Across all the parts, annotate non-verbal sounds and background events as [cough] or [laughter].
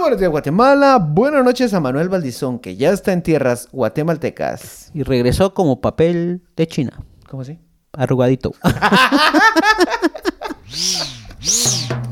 buenos días, Guatemala. Buenas noches a Manuel Valdizón, que ya está en tierras guatemaltecas. Y regresó como papel de China. ¿Cómo así? Arrugadito. [laughs]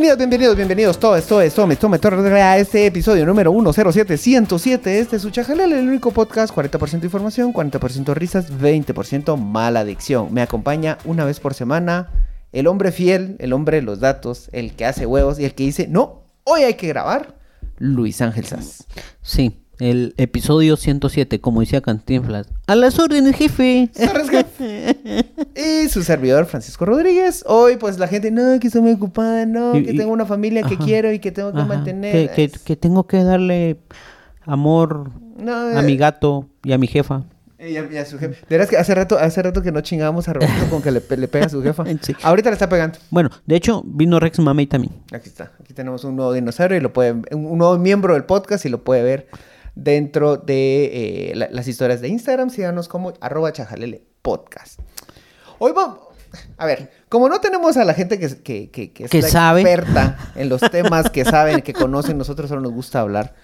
Bienvenidos, bienvenidos, bienvenidos. Todo esto es Tome, Tome, Tome, a este episodio número 107, 107. Este es su el único podcast. 40% información, 40% risas, 20% mala adicción. Me acompaña una vez por semana el hombre fiel, el hombre de los datos, el que hace huevos y el que dice, no, hoy hay que grabar, Luis Ángel Sass. Sí, el episodio 107, como decía Cantinflas. A las órdenes, jefe. [laughs] Y su servidor Francisco Rodríguez. Hoy, pues la gente, no, que estoy muy ocupada, no, Y- que y- tengo una familia que quiero y que tengo que Ajá, mantener. Que, que- que tengo que darle amor No, a mi gato y a mi jefa. Y a, y a su jefe. De verdad es que hace rato, hace rato que no chingábamos a Roberto con que le, le pega a su jefa. [laughs] Sí. Ahorita le está pegando. Bueno, de hecho, vino Rex Mamey también. Aquí está. Aquí tenemos un nuevo dinosaurio y lo pueden, un nuevo miembro del podcast y lo puede ver dentro de eh, la- las historias de Instagram. Síganos como arroba chajalele podcast. Hoy vamos. A ver, como no tenemos a la gente que, que, que, que es la sabe. experta en los temas que saben, que conocen, nosotros solo nos gusta hablar.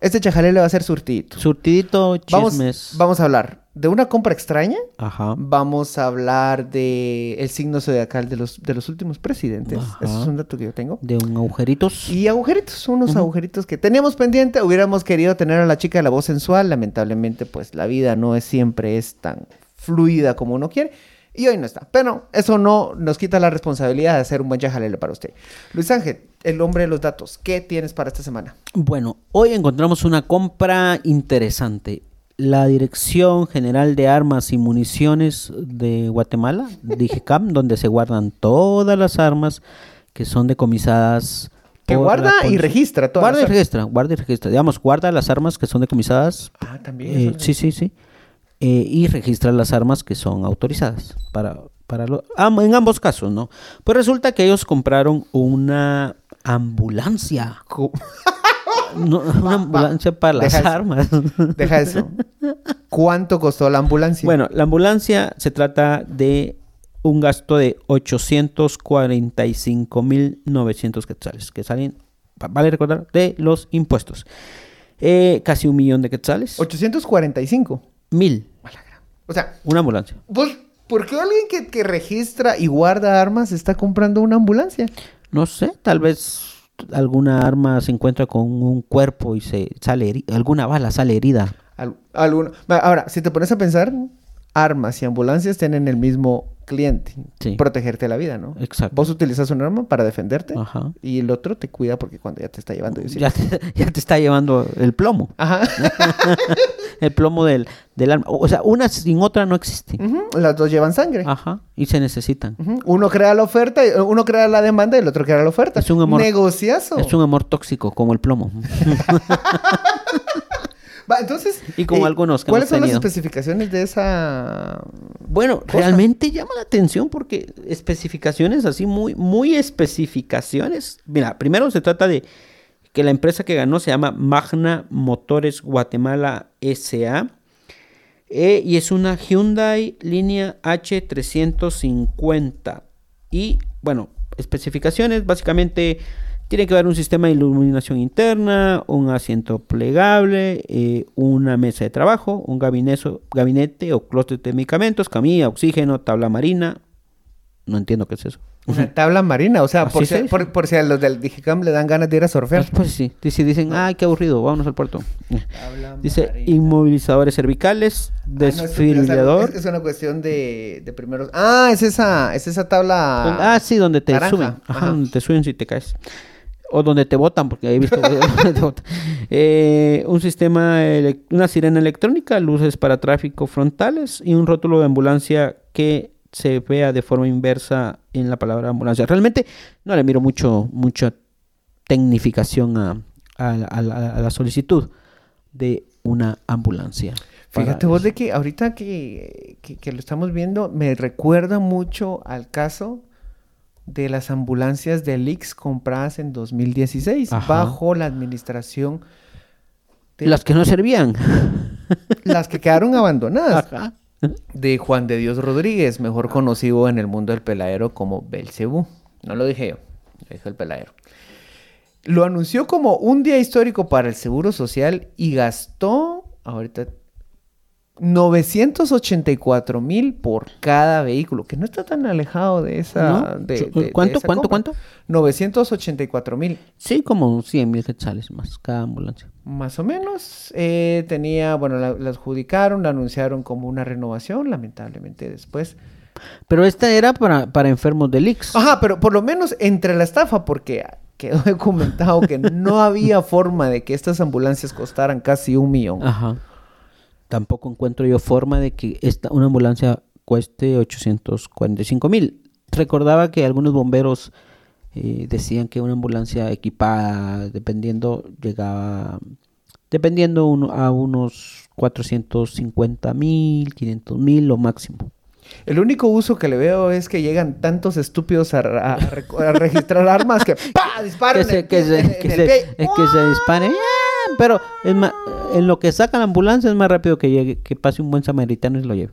Este chajalele va a ser surtidito. Surtidito, Vamos, chismes. vamos a hablar de una compra extraña. Ajá. Vamos a hablar de el signo zodiacal de los, de los últimos presidentes. Ajá. Ese es un dato que yo tengo. De un agujeritos. Y agujeritos, unos agujeritos que teníamos pendiente. Hubiéramos querido tener a la chica de la voz sensual. Lamentablemente, pues la vida no es siempre es tan fluida como uno quiere. Y hoy no está. Pero eso no nos quita la responsabilidad de hacer un buen chajalele para usted. Luis Ángel, el hombre de los datos. ¿Qué tienes para esta semana? Bueno, hoy encontramos una compra interesante. La Dirección General de Armas y Municiones de Guatemala, [laughs] DIGECAM, donde se guardan todas las armas que son decomisadas. Que guarda y registra todas Guarda y las registra, guarda y registra. Digamos, guarda las armas que son decomisadas. Ah, también. eh, sí, sí, sí. eh, y registra las armas que son autorizadas para, para lo- en ambos casos, ¿no? Pues resulta que ellos compraron una ambulancia. [laughs] No, una ambulancia para las Deja eso. armas. Deja eso. ¿Cuánto costó la ambulancia? Bueno, la ambulancia se trata de un gasto de 845.900 quetzales, que salen, va- vale recordar, de los impuestos. Eh, casi un millón de quetzales. 845. Mil, O sea, una ambulancia. pues, ¿por qué alguien que, que registra y guarda armas está comprando una ambulancia? No sé, tal vez alguna arma se encuentra con un cuerpo y se sale alguna bala sale herida. Ahora, si te pones a pensar, armas y ambulancias tienen el mismo cliente. Sí. Protegerte la vida, ¿no? Exacto. Vos utilizas un arma para defenderte Ajá. y el otro te cuida porque cuando ya te está llevando... Ya te, [laughs] ya te está llevando el plomo. Ajá. [laughs] El plomo del, del arma. O sea, una sin otra no existe. Las dos llevan sangre. Ajá. Y se necesitan. Uno crea la oferta, y- uno crea la demanda y el otro crea la oferta. Es un amor- Negociazo. Es un amor tóxico, como el plomo. [laughs] Va, entonces... Y como eh, algunos que ¿Cuáles hemos son las especificaciones de esa... Bueno, Cosa. realmente llama la atención porque especificaciones así, muy, muy especificaciones. Mira, primero se trata de que la empresa que ganó se llama Magna Motores Guatemala SA. eh, y es una Hyundai línea H350. Y bueno, especificaciones básicamente tiene que haber un sistema de iluminación interna, un asiento plegable, eh, una mesa de trabajo, un gabinete, gabinete o closet de medicamentos, camilla, oxígeno, tabla marina. No entiendo qué es eso. Una tabla marina, o sea, por si, por, por si a los del Digicam le dan ganas de ir a surfear. Pues, pues sí, si dicen, ay, qué aburrido, vámonos al puerto. Tabla Dice, marina. inmovilizadores cervicales, Ah, no, desfibrilador. Es, es una cuestión de, de primeros. Ah, es esa, es esa tabla. Ah, sí, donde te naranja. suben. Ajá, Ajá. donde te suben si te caes. O donde te botan, porque he visto. [laughs] Eh, un sistema, una sirena electrónica, luces para tráfico frontales y un rótulo de ambulancia que se vea de forma inversa en la palabra ambulancia. Realmente no le miro mucho, mucha tecnificación a, a la- a la- a la solicitud de una ambulancia. Fíjate vos de que ahorita que, que, que lo estamos viendo, me recuerda mucho al caso de las ambulancias de Lix compradas en 2016 Ajá. bajo la administración de- Las que no servían. Las que quedaron abandonadas. Ajá. De Juan de Dios Rodríguez, mejor conocido en el mundo del peladero como Belcebú. No lo dije yo, lo dijo el peladero. Lo anunció como un día histórico para el Seguro Social y gastó, ahorita, 984 mil por cada vehículo, que no está tan alejado de esa... ¿No? de- de ¿cuánto, esa cuánto, compra. cuánto? 984 mil. Sí, como 100 mil quetzales más cada ambulancia. Más o menos. Eh, tenía, bueno, la, la adjudicaron, la anunciaron como una renovación, lamentablemente después. Pero esta era para, para enfermos del IX. Ajá, pero por lo menos entre la estafa, porque quedó [laughs] documentado que no había forma de que estas ambulancias costaran casi un millón. Ajá. Tampoco encuentro yo forma de que esta, una ambulancia cueste 845 mil. Recordaba que algunos bomberos eh, decían que una ambulancia equipada, dependiendo, llegaba, dependiendo uno- a unos 450 mil, 500 mil lo máximo. El único uso que le veo es que llegan tantos estúpidos a, registrar armas que [laughs] ¡pa! disparan que se, en- que se, en- que en el se- pie. eh, que se dispare. Pero es más, en lo que saca la ambulancia es más rápido que llegue, que pase un buen samaritano y se lo lleve.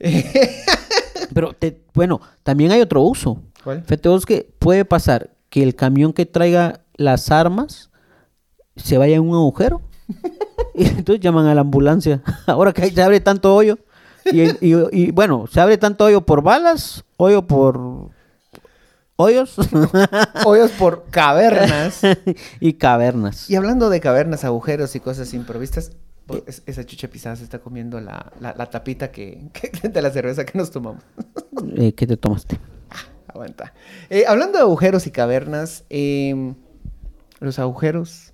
[laughs] Pero te- bueno, también hay otro uso. ¿Cuál? Fíjate vos que puede pasar que el camión que traiga las armas se vaya en un agujero. [laughs] y entonces llaman a la ambulancia. [laughs] Ahora que se abre tanto hoyo. Y, y- y, bueno, se abre tanto hoyo por balas, hoyo por hoyos [laughs] Hoyos por cavernas. [laughs] y cavernas. Y hablando de cavernas, agujeros y cosas improvistas, pues, es- esa chucha pisada se está comiendo la, la- la tapita que, que- [laughs] de la cerveza que nos tomamos. Eh, ¿Qué te tomaste? Aguanta. Eh, hablando de agujeros y cavernas, em, los agujeros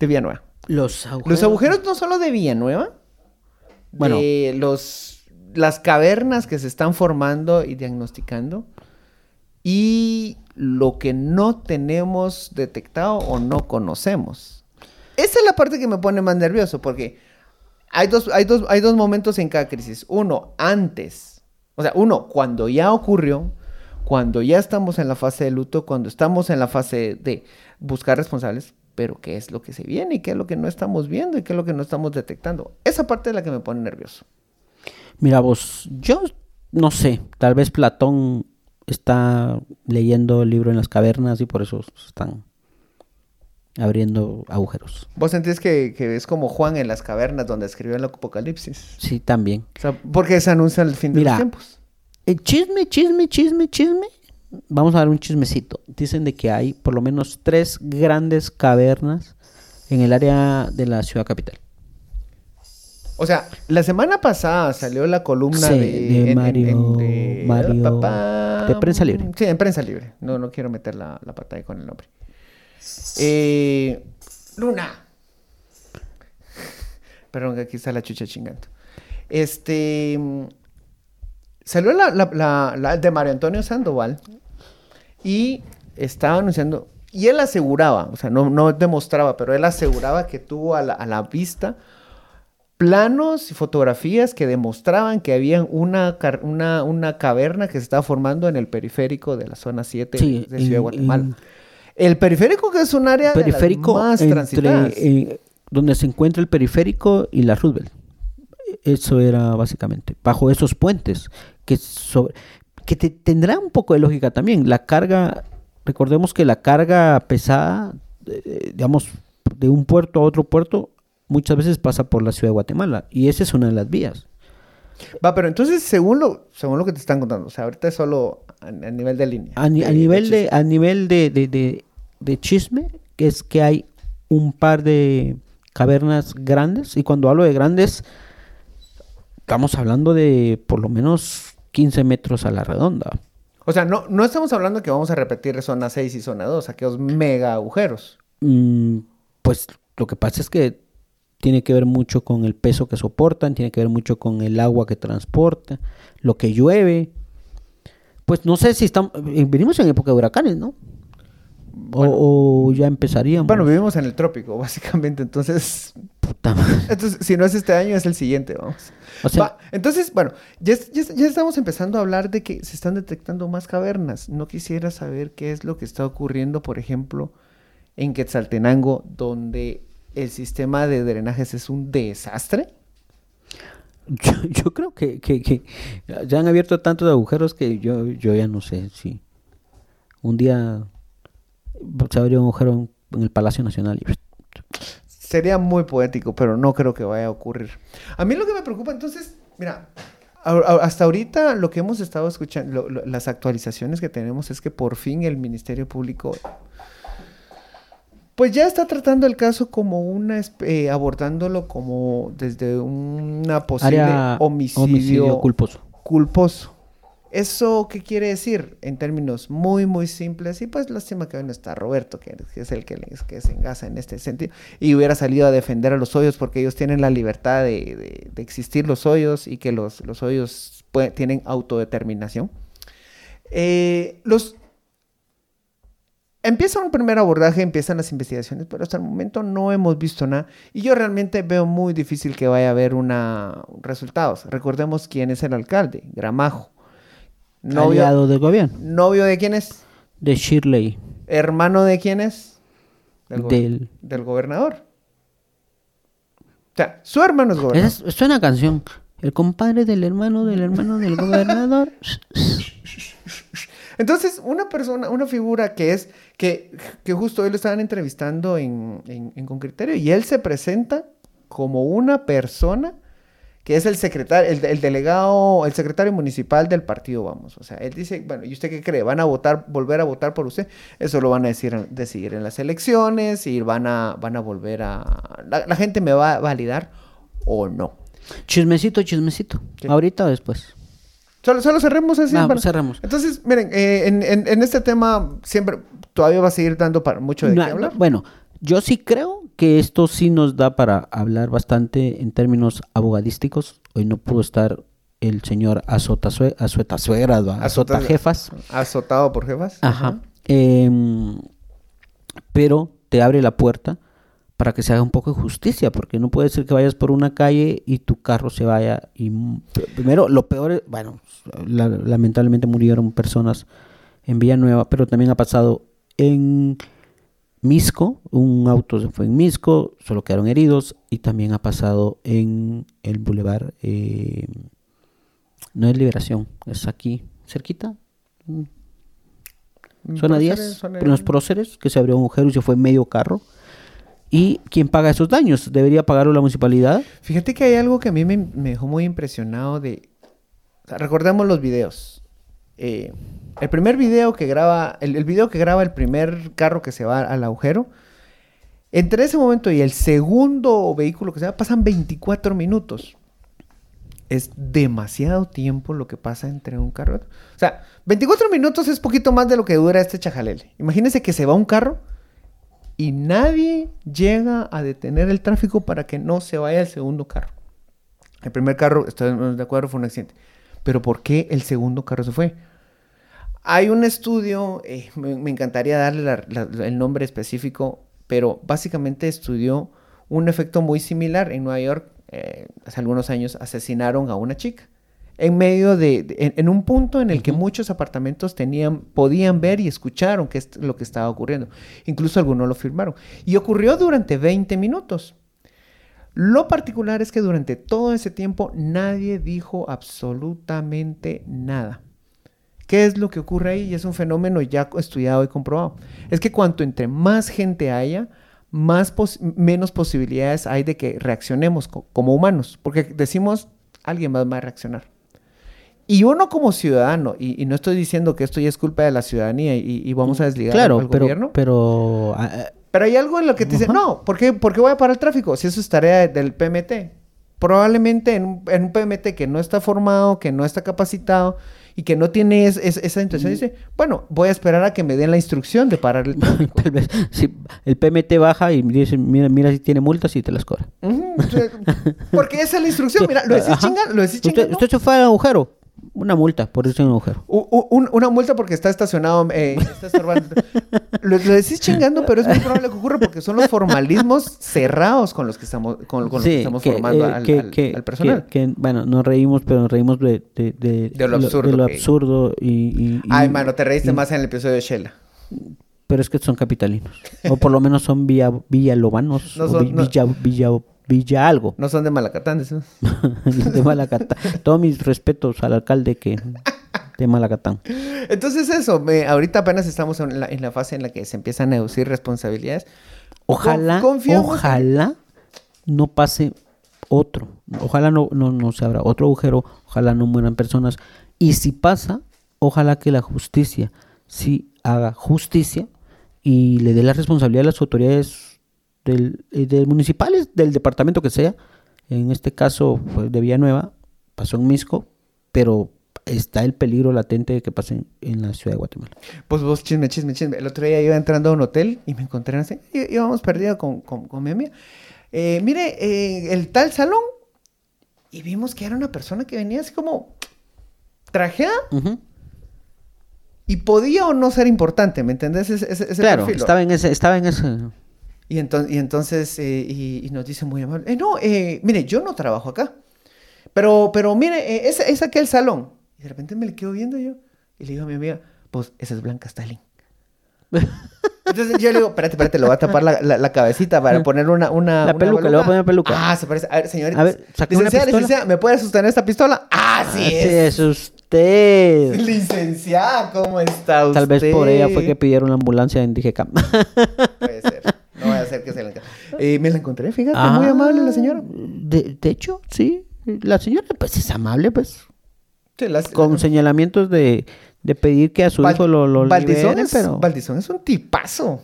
de Villanueva. Los agujeros. Los agujeros no solo de Villanueva, Bueno. de los, las cavernas que se están formando y diagnosticando, y lo que no tenemos detectado o no conocemos. Esa es la parte que me pone más nervioso, porque hay dos, hay dos, hay dos momentos en cada crisis. Uno, antes. O sea, uno, cuando ya ocurrió, cuando ya estamos en la fase de luto, cuando estamos en la fase de buscar responsables, pero qué es lo que se viene y qué es lo que no estamos viendo y qué es lo que no estamos detectando. Esa parte es la que me pone nervioso. Mira vos, yo no sé, tal vez Platón está leyendo el libro en las cavernas y por eso están abriendo agujeros. ¿Vos sentís que, que es como Juan en las cavernas donde escribió el Apocalipsis? Sí, también. O sea, porque se anuncia el fin de Mira. los tiempos. El chisme, chisme, chisme, chisme. Vamos a dar un chismecito. Dicen de que hay por lo menos tres grandes cavernas en el área de la ciudad capital. O sea, la semana pasada salió la columna Sí, de, de Mario- Mario- de Prensa Libre. Sí, en Prensa Libre. No, no quiero meter la, la pata ahí con el nombre. Eh, Luna. [laughs] Perdón, que aquí está la chucha chingando. Este. Salió la, la- la- la de Mario Antonio Sandoval y estaba anunciando. Y él aseguraba, o sea, no, no demostraba, pero él aseguraba que tuvo a la, a la vista planos y fotografías que demostraban que había una, una, una caverna que se estaba formando en el periférico de la zona 7 Sí, de Ciudad de Guatemala. en- El periférico que es un área de las Periférico más entre transitadas. eh, donde se encuentra el periférico y la Roosevelt. Eso era básicamente bajo esos puentes que sobre- que te- tendrá un poco de lógica también. La carga, recordemos que la carga pesada, eh, digamos, de un puerto a otro puerto, muchas veces pasa por la ciudad de Guatemala y esa es una de las vías. Va, pero entonces, según lo, según lo que te están contando, o sea, ahorita es solo a, a nivel de línea. A, ni- a de- nivel de, chisme. a nivel de, de- de- de chisme, que es que hay un par de cavernas grandes, y cuando hablo de grandes, estamos hablando de por lo menos 15 metros a la redonda. O sea, no, no estamos hablando que vamos a repetir zona 6 y zona 2, aquellos mega agujeros. Mm, pues lo que pasa es que tiene que ver mucho con el peso que soportan, tiene que ver mucho con el agua que transporta, lo que llueve. Pues no sé si estamos, eh, venimos en época de huracanes, ¿no? O- o, ya empezaríamos. Bueno, vivimos en el trópico, [laughs] básicamente, entonces... Puta madre. Entonces, si no es este año, es el siguiente, vamos. O sea, Va, entonces, bueno, ya estamos empezando a hablar de que se están detectando más cavernas. No quisiera saber qué es lo que está ocurriendo, por ejemplo, en Quetzaltenango, donde el sistema de drenajes es un desastre. Yo, yo creo que, que, que ya han abierto tantos agujeros que yo, yo ya no sé si un día se abrió un agujero en, el Palacio Nacional y Sería muy poético, pero no creo que vaya a ocurrir. A mí lo que me preocupa, entonces, mira, hasta ahorita lo que hemos estado escuchando, lo- lo- las actualizaciones que tenemos es que por fin el Ministerio Público, pues ya está tratando el caso como una, eh, abordándolo como desde una posible área homicidio, homicidio culposo. culposo. ¿Eso qué quiere decir? En términos muy, muy simples. Y pues lástima que hoy no está Roberto, que, es el que, se engasa en este sentido. Y hubiera salido a defender a los hoyos porque ellos tienen la libertad de, de- de existir los hoyos y que los, los hoyos tienen autodeterminación. Eh, los... Empieza un primer abordaje, empiezan las investigaciones, pero hasta el momento no hemos visto nada. Y yo realmente veo muy difícil que vaya a haber una resultados. Recordemos quién es el alcalde, Gramajo. Novio, Aliado del gobierno. novio de quién es, De Shirley. hermano de quién es, del, go- Del- del gobernador. O sea, su hermano es gobernador. Esa es, suena canción. El compadre del hermano del hermano del gobernador. [laughs] Entonces, una persona, una figura que es, que, que justo hoy lo estaban entrevistando en, en, en Con Criterio, y él se presenta como una persona que es el secretario, el, el delegado, el secretario municipal del partido, vamos. O sea, él dice, bueno, ¿y usted qué cree? ¿Van a votar, volver a votar por usted? Eso lo van a decir, decidir en las elecciones y van a, van a volver a... La, la gente me va a validar o no. Chismecito, chismecito. Sí. ¿Ahorita o después? Solo, solo cerremos así. Para- cerramos. Entonces, miren, eh, en, en- en este tema siempre todavía va a seguir dando para mucho de No, qué hablar. no, bueno, yo sí creo que esto sí nos da para hablar bastante en términos abogadísticos. Hoy no pudo estar el señor Azota, Sue- Azueta. Azota, Jefas. Azotado por jefas. Ajá. Em, pero te abre la puerta para que se haga un poco de justicia, porque no puede ser que vayas por una calle y tu carro se vaya y primero lo peor es, bueno, la- lamentablemente murieron personas en Villanueva, pero también ha pasado en Misco, un auto se fue en Misco, solo quedaron heridos y también ha pasado en el bulevar eh, no es Liberación, es aquí cerquita, Mm, Zona próceres, 10, zona- en los próceres, que se abrió un agujero y se fue medio carro. ¿Y quién paga esos daños? ¿Debería pagarlo la municipalidad? Fíjate que hay algo que a mí me, me dejó muy impresionado de... o sea, recordemos los videos. Eh, el primer video que graba, el, video que graba el primer carro que se va al agujero, entre ese momento y el segundo vehículo que se va, pasan 24 minutos. Es demasiado tiempo lo que pasa entre un carro. O sea, 24 minutos es poquito más de lo que dura este chajalele. Imagínense que se va un carro y nadie llega a detener el tráfico para que no se vaya el segundo carro. El primer carro, estoy de acuerdo, fue un accidente. Pero ¿por qué el segundo carro se fue? Hay un estudio, eh, me, me encantaría darle la- la- el nombre específico, pero básicamente estudió un efecto muy similar. En Nueva York, eh, hace algunos años, asesinaron a una chica. En medio de, de- en, en un punto en el que muchos apartamentos tenían, podían ver y escucharon qué es lo que estaba ocurriendo. Incluso algunos lo firmaron. Y ocurrió durante 20 minutos. Lo particular es que durante todo ese tiempo nadie dijo absolutamente nada. ¿Qué es lo que ocurre ahí? Y es un fenómeno ya estudiado y comprobado. Es que cuanto entre más gente haya, más pos- menos posibilidades hay de que reaccionemos co- como humanos. Porque decimos, alguien más va a reaccionar. Y uno como ciudadano, y, y no estoy diciendo que esto ya es culpa de la ciudadanía y, y vamos a desligar Claro, al pero, gobierno. pero ah, ah, Pero hay algo en lo que te dice, Ajá. no, ¿por qué, por qué voy a parar el tráfico? Si eso es tarea del PMT. Probablemente en un, en un PMT que no está formado, que no está capacitado y que no tiene es- es- esa intención, dice, bueno, voy a esperar a que me den la instrucción de parar el [laughs] tal vez si el PMT baja y dice, mira, mira si tiene multas y te las cobra. Porque esa es la instrucción. [laughs] Mira, lo decís chingando, lo decís Usted, chingando. usted se fue al agujero, una multa por irse en un agujero. U- u- un- una multa porque está estacionado, eh, [laughs] está estorbando. lo, lo decís chingando, pero es muy probable que ocurra porque son los formalismos cerrados con los que estamos, con, con los que estamos formando eh, al, que- al- que- al personal. que- bueno, nos reímos, pero nos reímos de, de, de, De lo absurdo de lo que- absurdo y, Ay, mano, te reíste y- más en el episodio de Shela. Pero es que son capitalinos. O por lo menos son villa, villalobanos. No o son- vi- no- villa, villa, villa algo. No son de Malacatán, eso. [laughs] de Malacatán. Todos mis respetos al alcalde que de Malacatán. Entonces eso, me- ahorita apenas estamos en la, en la fase en la que se empiezan a deducir responsabilidades. Ojalá, Con- en- ojalá no pase otro. Ojalá no, no, no se abra otro agujero. Ojalá no mueran personas. Y si pasa, ojalá que la justicia sí haga justicia y le dé la responsabilidad a las autoridades del, eh, de municipales, del departamento que sea. En este caso fue de Villanueva, pasó en Misco, pero está el peligro latente de que pase en, la ciudad de Guatemala. Pues vos, chisme, chisme, chisme. El otro día iba entrando a un hotel y me encontré así. Íbamos perdidos con, con, con mi amiga. Eh, mire, eh, el tal salón. Y vimos que era una persona que venía así como trajeada y podía o no ser importante, ¿me entendés? Ese, ese, ese Claro, perfil. estaba en ese, estaba en ese. Y, enton- y entonces, eh, y, y nos dice muy amable, eh, no, eh, mire, yo no trabajo acá. Pero, pero mire, eh, es, es aquel salón. Y de repente me le quedo viendo yo. Y le digo a mi amiga, pues esa es Blanca Stalin. [laughs] Entonces yo le digo, espérate, espérate, le voy a tapar la, la- la cabecita para poner una, una La una peluca, le voy a poner peluca. Ah, se parece. A ver, señorita. A ver, una licenciada, licenciada, ¿me puede sostener esta pistola? Ah, sí es. es usted. [laughs] Licenciada, ¿cómo está usted? Tal vez por ella fue que pidieron la ambulancia en DGCAM. Puede ser. Que se la enca- Eh, me la encontré, fíjate, muy amable la señora. Ah, De, de hecho, sí. La señora, pues, es amable, pues. Sí, Con señalamientos de, de pedir que a su Val- hijo lo, lo Valdizón liberen, es, pero... Valdizón es un tipazo.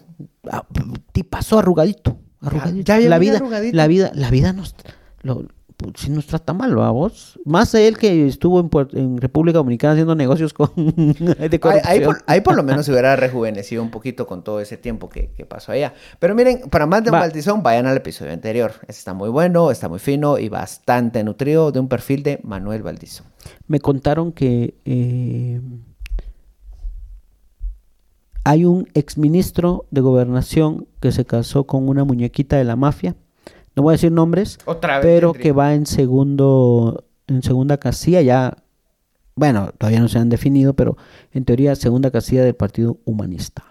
Ah, tipazo arrugadito. arrugadito. ya viene la vida, arrugadito. la vida, la vida nos, lo, pues, sí nos trata mal, ¿va vos? Más él que estuvo en, República Dominicana haciendo negocios con [laughs] de Ahí, por, ahí por lo menos se hubiera rejuvenecido un poquito con todo ese tiempo que, que pasó allá. Pero miren, para más de un Va. Valdizón, vayan al episodio anterior. Está muy bueno, está muy fino y bastante nutrido de un perfil de Manuel Valdizón. Me contaron que eh, hay un exministro de gobernación que se casó con una muñequita de la mafia. No voy a decir nombres, Otra vez. pero que va en segundo, en segunda casilla ya. Bueno, todavía no se han definido, pero en teoría segunda casilla del Partido Humanista.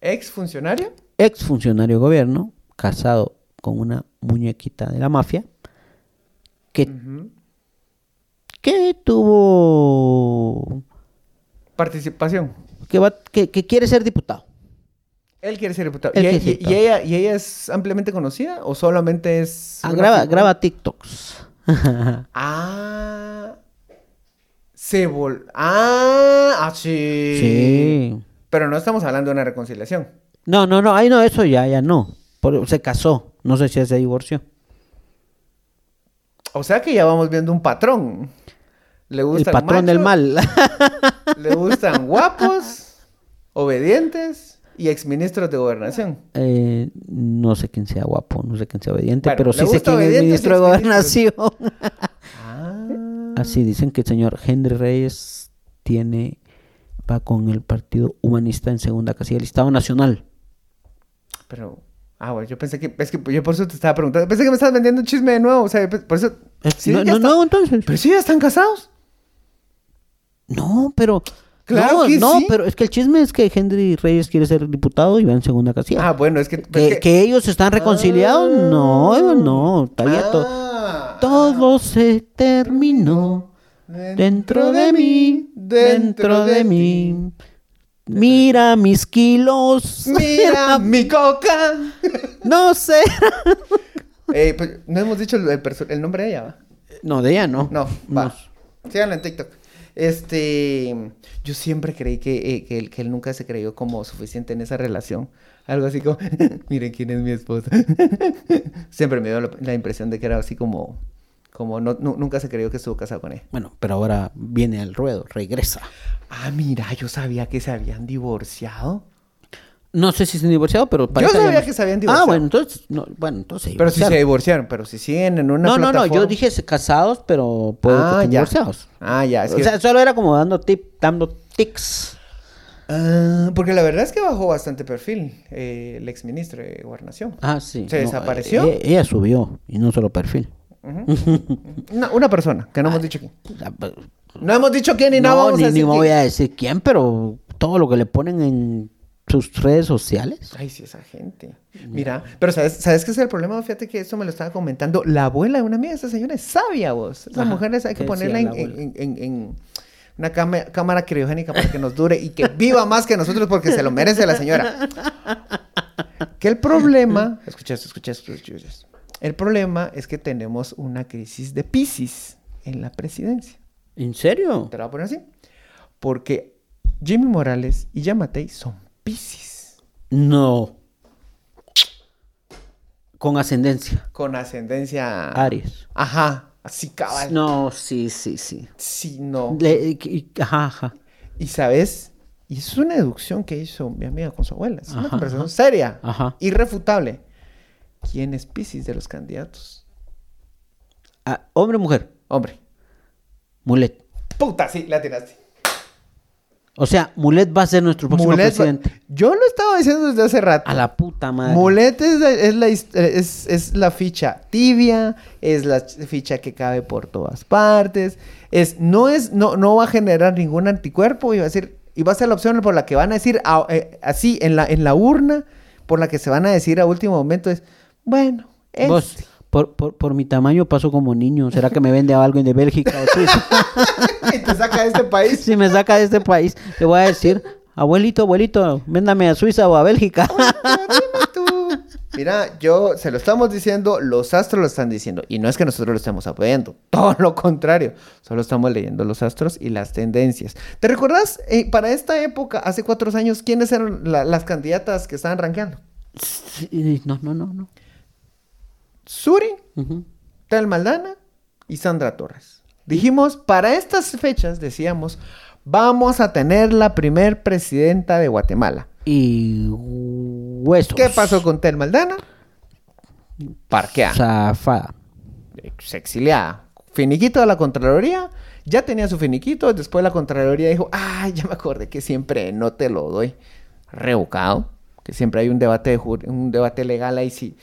Ex funcionario. Ex funcionario de gobierno, casado con una muñequita de la mafia, que, que tuvo Participación. que, va, que, que quiere ser diputado. Él quiere ser diputado. ¿Y, diputado. ella, ¿Y ella es ampliamente conocida o solamente es... Ah, graba, graba TikToks. [laughs] Ah. Se vol... Ah, ah, sí. sí. Pero no estamos hablando de una reconciliación. No, no, no, ahí no, eso ya, ya no. Por- se casó. No sé si se divorció. O sea que ya vamos viendo un patrón. Le El gustan patrón del mal. [laughs] Le gustan guapos, obedientes y exministros de gobernación. Eh, no sé quién sea guapo, no sé quién sea obediente, Bueno, pero sí sé quién es ministro de gobernación. Ah. [laughs] Así dicen que el señor Henry Reyes tiene va con el Partido Humanista en segunda casilla del Estado Nacional. Pero, ah, bueno, yo pensé que, es que yo por eso te estaba preguntando. Pensé que me estabas vendiendo un chisme de nuevo. O sea, por eso. Sí, no, no, está- no, entonces. Pero sí, ya están casados. No, pero. Claro no, que no, sí. pero es que el chisme es que Henry Reyes quiere ser diputado y va en segunda casilla. Ah, bueno, es que. que, es que- que ellos están reconciliados, Ah. no, no, está ya to- Ah. todo se terminó dentro de mí, dentro de mí. Mira mis kilos. Mira [laughs] mi coca. No sé. [laughs] Eh, pues, no hemos dicho el, el nombre de ella, ¿va? No, de ella no. No, va. No. Síganlo en TikTok. Este, yo siempre creí que, eh, que, él, que él nunca se creyó como suficiente en esa relación. Algo así como, [laughs] miren quién es mi esposa. [laughs] siempre me dio la, la impresión de que era así como, como no, nu- nunca se creyó que estuvo casado con él. Bueno, pero ahora viene al ruedo, regresa. Ah, mira, yo sabía que se habían divorciado. No sé si se han divorciado, pero parece sabía que se habían Ah, divorciado. bueno, entonces, no, bueno, entonces Pero si se divorciaron. pero si siguen en una No, no, no, yo dije casados, pero puede que Ah, divorciados. Ah, ya, es o que... sea, solo era como dando tip, dando tics. Ah, porque la verdad es que bajó bastante perfil eh, el exministro de Gobernación. Ah, sí. ¿Se desapareció? eh, ella subió, y no solo perfil. Ujú. una, una persona, que no hemos dicho quién. Pues, No hemos dicho quién y no, vamos ni, a ni decir me quién. voy a decir quién, pero todo lo que le ponen en sus redes sociales. Ay, sí, esa gente. Mira, pero ¿sabes, ¿sabes qué es el problema? Fíjate que esto me lo estaba comentando la abuela de una amiga. Esta señora es sabia, vos. Esas Ajá, mujeres hay que ¿qué ponerla en, la abuela? en- en- en una cama- cámara criogénica para que nos dure y que viva más que nosotros porque se lo merece la señora. Que el problema... Escucha esto, escucha esto. El problema es que tenemos una crisis de Pisces en la presidencia. ¿En serio? Te lo voy a poner así. Porque Jimmy Morales y Yamatei son Pisces. No. Con ascendencia. Con ascendencia... Aries. Ajá, así cabal. No, sí, sí, sí. Sí, no. Le- ajá, ajá. Y sabes, y es una deducción que hizo mi amiga con su abuela. Es una ajá. seria, Ajá. irrefutable. ¿Quién es Pisces de los candidatos? Ah, hombre o mujer. Hombre. Mulet. Puta, sí, la tiraste. O sea, Mulet va a ser nuestro próximo Mulet va- presidente. Yo lo estaba diciendo desde hace rato. A la puta madre. Mulet es la, es, la, es- es la ficha tibia, es la ch- ficha que cabe por todas partes, es, no, es, no, no va a generar ningún anticuerpo y va a, decir, y va a ser la opción por la que van a decir a- eh, así en la, en la urna, por la que se van a decir a último momento es, bueno, este. Vos, por, por, por mi tamaño paso como niño. ¿Será que me vende algo de Bélgica o Suiza? [laughs] y te saca de este país. si me saca de este país, le voy a decir, abuelito, abuelito, véndame a Suiza o a Bélgica. Mira, yo se lo estamos diciendo, los astros lo están diciendo. Y no es que nosotros lo estemos apoyando, [laughs] todo lo contrario. Solo estamos leyendo los astros y las tendencias. ¿Te recuerdas eh, para esta época, hace cuatro años, quiénes eran la- las candidatas que estaban rankeando? Sí, no, no, no, no. Suri. Tel Maldana y Sandra Torres. Dijimos, para estas fechas, decíamos, vamos a tener la primer presidenta de Guatemala. Y huesos. ¿Qué pasó con Tel Maldana? Parquea. Zafada. exiliada. Finiquito de la Contraloría, ya tenía su finiquito, después la Contraloría dijo, ay, ya me acordé que siempre no te lo doy revocado, que siempre hay un debate, de un debate legal ahí sí,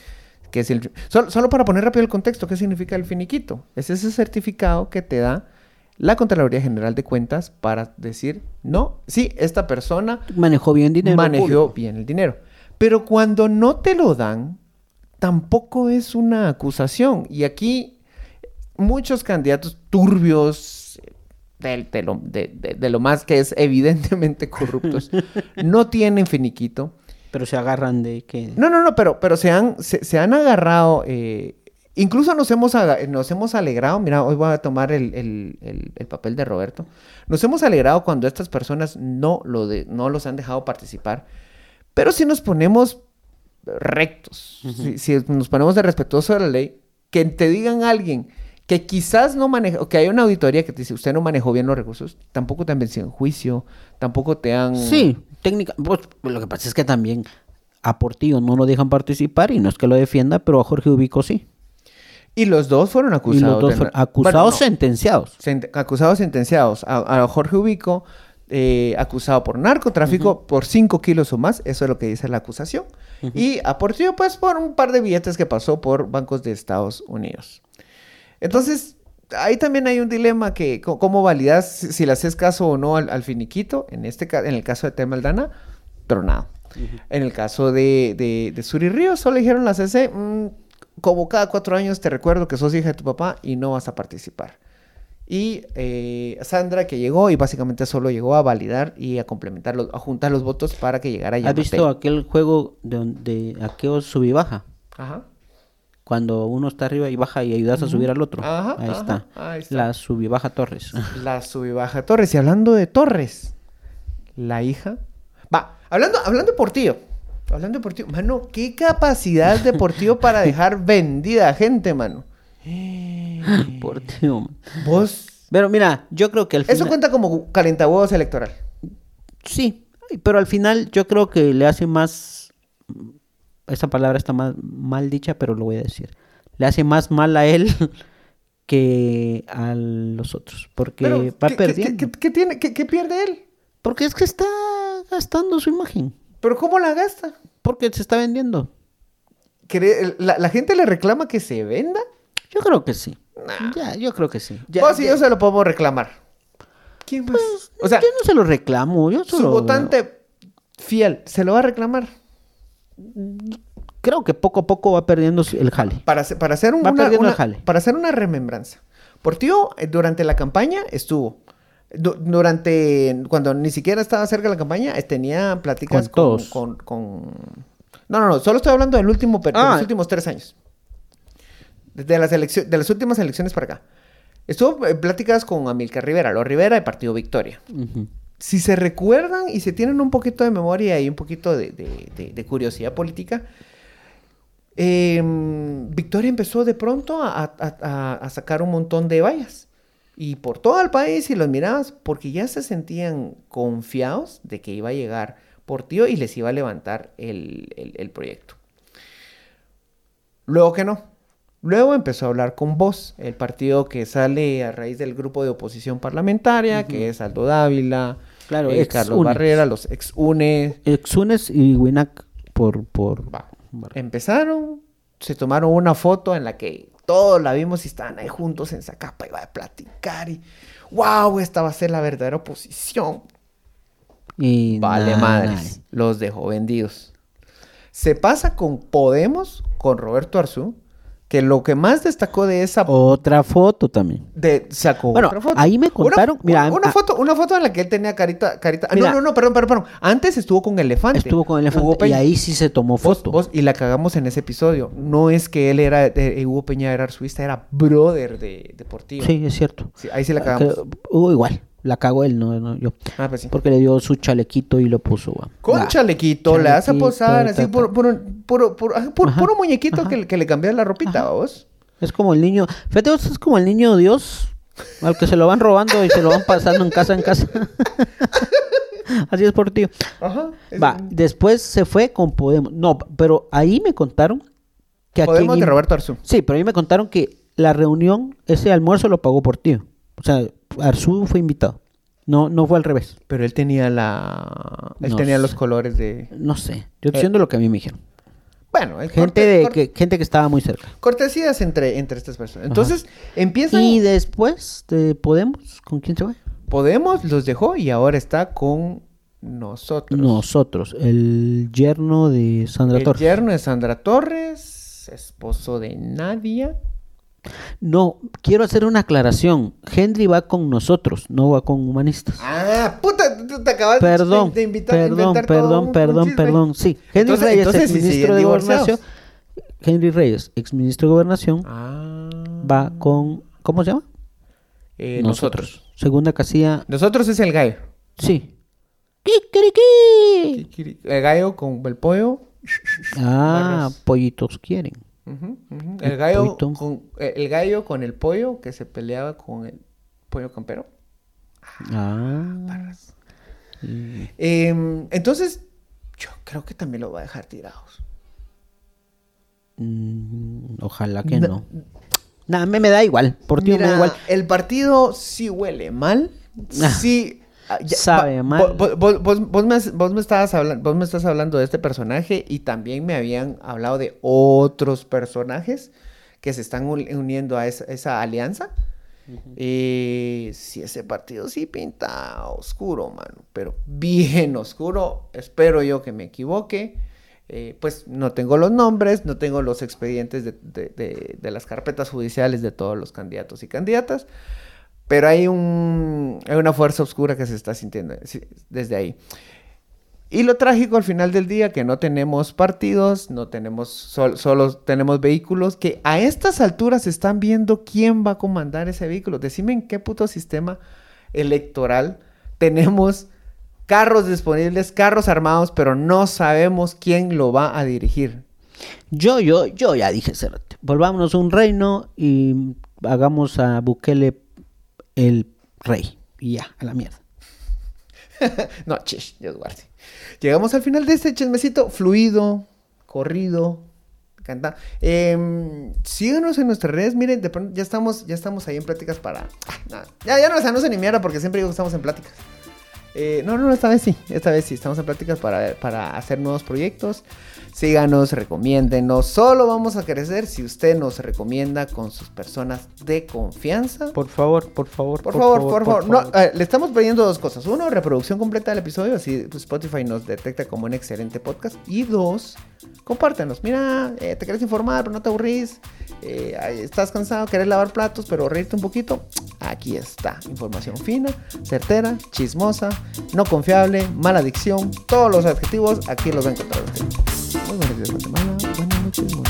que es el... Solo, solo para poner rápido el contexto, ¿qué significa el finiquito? Es ese certificado que te da la Contraloría General de Cuentas para decir, no, sí, esta persona Manejó bien dinero. manejó bien el dinero. Pero cuando no te lo dan, tampoco es una acusación. Y aquí muchos candidatos turbios, de, de lo, de- de- de lo más que es evidentemente corruptos, [laughs] no tienen finiquito. Pero se agarran de que... No, no, no, pero, pero se, han, se, se han agarrado, eh, incluso nos hemos, nos hemos alegrado, mira, hoy voy a tomar el, el- el- el papel de Roberto, nos hemos alegrado cuando estas personas no, lo de, no los han dejado participar, pero si nos ponemos rectos, si, si nos ponemos de respetuoso de la ley, que te digan a alguien que quizás no maneja, o que hay una auditoría que te dice, usted no manejó bien los recursos, tampoco te han vencido en juicio, tampoco te han... Sí, técnica. pues, lo que pasa es que también a Portillo no lo dejan participar y no es que lo defienda, pero a Jorge Ubico sí. Y los dos fueron Y acusados. los dos fueron acusados Bueno, no. sentenciados. Sent- acusados sentenciados. A, a Jorge Ubico, eh, acusado por narcotráfico por 5 kilos o más. Eso es lo que dice la acusación. Y a Portillo, pues, por un par de billetes que pasó por bancos de Estados Unidos. Entonces, ahí también hay un dilema que, ¿cómo validas si, le haces caso o no al, al finiquito? En, este, en el caso de Tema Aldana, tronado. En el caso de, de, de Suri Ríos, solo dijeron la CC, "Mm, como cada cuatro años te recuerdo que sos hija de tu papá y no vas a participar. Y eh, Sandra que llegó y básicamente solo llegó a validar y a complementar, los- a juntar los votos para que llegara ¿Has Yamatei. visto aquel juego de, de aquello sub y baja? Ajá. Cuando uno está arriba y baja y ayudas a subir al otro. Ajá, ahí, ajá, está. ahí está. La sub y baja Torres. [laughs] La subibaja Torres. Y hablando de Torres, la hija. Va, hablando, hablando de Portillo. Hablando de Portillo. Mano, qué capacidad de para [laughs] dejar vendida a gente, mano. [gasps] Portillo. man. Vos. Pero mira, yo creo que al final... Eso cuenta como calentahuevos electoral. Sí, pero al final yo creo que le hace más. Esa palabra está más mal dicha, pero lo voy a decir. Le hace más mal a él [laughs] que a los otros. Porque Pero, va ¿qué- perdiendo. ¿qué, qué- qué tiene, qué, qué pierde él? Porque es que está gastando su imagen. ¿Pero cómo la gasta? Porque se está vendiendo. ¿Cree- ¿La, la gente le reclama que se venda? Yo creo que sí. Ya, yo creo que sí. Ya, y ya. yo se lo podemos reclamar. ¿Quién más? o sea, yo no se lo reclamo, yo su votante fiel, ¿se lo va a reclamar? Creo que poco a poco va perdiendo el jale. Para, para hacer un- Va una, perdiendo una- el jale. para hacer una remembranza. Portillo eh, durante la campaña estuvo. Du- durante cuando ni siquiera estaba cerca de la campaña, eh, tenía pláticas Con con, todos. con- con- No, no, no, solo estoy hablando del último per- de Ah. los últimos tres años. Desde las de las últimas elecciones para acá. Estuvo en pláticas con Amilcar Rivera, los Rivera de Partido Victoria. Ujú. Si se recuerdan y se tienen un poquito de memoria y un poquito de, curiosidad política, eh, Victoria empezó de pronto a, sacar un montón de vallas. Y por todo el país, y los mirabas, porque ya se sentían confiados de que iba a llegar Portillo y les iba a levantar el proyecto. Luego que no. Luego empezó a hablar con Voz, el partido que sale a raíz del grupo de oposición parlamentaria, que es Aldo Dávila, Claro, eh, Carlos. Barrera, los ex UNE. Exunes y Winac por... por... Va. Empezaron, se tomaron una foto en la que todos la vimos y estaban ahí juntos en Zacapa y va a platicar y wow, esta va a ser la verdadera oposición. Y Vale nada. madres, los dejó vendidos. Se pasa con Podemos, con Roberto Arzú, que lo que más destacó de esa Otra foto también. de sacó Bueno, otra foto. ahí me contaron- una, mira, una foto una foto en la que él tenía carita carita Mira. no no no perdón perdón perdón antes estuvo con elefante Estuvo con Hugo elefante y Peña. ahí sí se tomó foto. vos- y la cagamos en ese episodio no es que él era eh, Hugo Peña era arzuista era brother de deportivo Sí, es cierto. Sí, ahí sí la Ah, cagamos Hugo igual. La cagó él, no, no yo. ah pues sí Porque le dio su chalequito y lo puso. va. con Va. chalequito le vas a Chalequito, posar ta, así ta. por puro, ajá, por- Ajá, puro muñequito ajá. que, le- que le cambias la ropita vos Es como el niño. Fíjate, vos, es como el niño Dios. Al que se lo van robando y se lo van pasando en casa en casa. [laughs] Así es por tío. ajá es- Va, después se fue con Podemos. No, pero ahí me contaron que Podemos de Roberto Arzú Sí, pero ahí me contaron que la reunión, ese almuerzo lo pagó por tío. O sea, Arzú fue invitado. No, no fue al revés. pero él tenía la él No tenía los colores de No sé. Yo estoy Eh, diciendo lo que a mí me dijeron. bueno el Gente, corte- de, que, gente que estaba muy cerca. cortesías entre entre estas personas entonces empiezan Y después de Podemos, ¿con quién se fue? Podemos los dejó y ahora está con nosotros. Nosotros, el yerno de Sandra El Torres. yerno de Sandra Torres, esposo de Nadia. No, quiero hacer una aclaración. Henry va con nosotros, no va con humanistas. Ah, puta, tú te acabas de- perdón, de, invitar perdón, inventar todo perdón, un- un perdón, perdón. Sí, Henry Entonces- Reyes, entonces exministro de. Gobernación. Henry Reyes, exministro de Gobernación, Ah. va con. ¿Cómo se llama? Eh, nosotros. Segunda casilla. Nosotros es el gallo. Sí. ¡Kikiriki! El gallo con el pollo. Ah, pollitos quieren. El El gallo con eh, el gallo con el pollo que se peleaba con el pollo campero. Ah. Em, entonces, yo creo que también lo va a dejar tirados. Mm, ojalá que Na- no. Nada, me, me da igual. Por ti me da igual. el partido sí huele mal. Ah, Sí. Ah, ya- sabe va- mal. vo- vo- Vos, vos me, vos me estabas hablando, vos me estás hablando de este personaje y también me habían hablado de otros personajes que se están uni- uniendo a esa, esa alianza. Y si ese partido sí pinta oscuro, mano, pero bien oscuro. Espero yo que me equivoque. Eh, pues no tengo los nombres, no tengo los expedientes de, de- de- de las carpetas judiciales de todos los candidatos y candidatas, pero hay, un, hay una fuerza oscura que se está sintiendo desde ahí. Y lo trágico al final del día, que no tenemos partidos, no tenemos, sol- solo tenemos vehículos, que a estas alturas están viendo quién va a comandar ese vehículo. Decime en qué puto sistema electoral tenemos carros disponibles, carros armados, pero no sabemos quién lo va a dirigir. Yo, yo, yo ya dije. Volvámonos a un reino y hagamos a Bukele el rey. Y ya, a la mierda. [laughs] no, chish, Dios guarde. Llegamos al final de este chismecito fluido, corrido, canta. Em, síganos en nuestras redes, miren, de pronto ya estamos, ya estamos ahí en pláticas para. ah. Ya, ya no les anuncio ni mierda porque siempre digo que estamos en pláticas. Eh, no, no, esta vez sí. Esta vez sí. Estamos en pláticas para, para hacer nuevos proyectos. Síganos, recomiéndenos. Solo vamos a crecer si usted nos recomienda con sus personas de confianza. Por favor, por favor. Por, favor, por favor. No, eh, le estamos pidiendo dos cosas. Uno, reproducción completa del episodio, así Spotify nos detecta como un excelente podcast. Y dos, compártenos. Mira, eh, te quieres informar, pero no te aburrís. Eh, estás cansado, querés lavar platos, pero reírte un poquito. Aquí está. Información fina, certera, chismosa, no confiable, mala adicción. Todos los adjetivos aquí los va a encontrar usted. Muy buenos días Guatemala, buenas noches,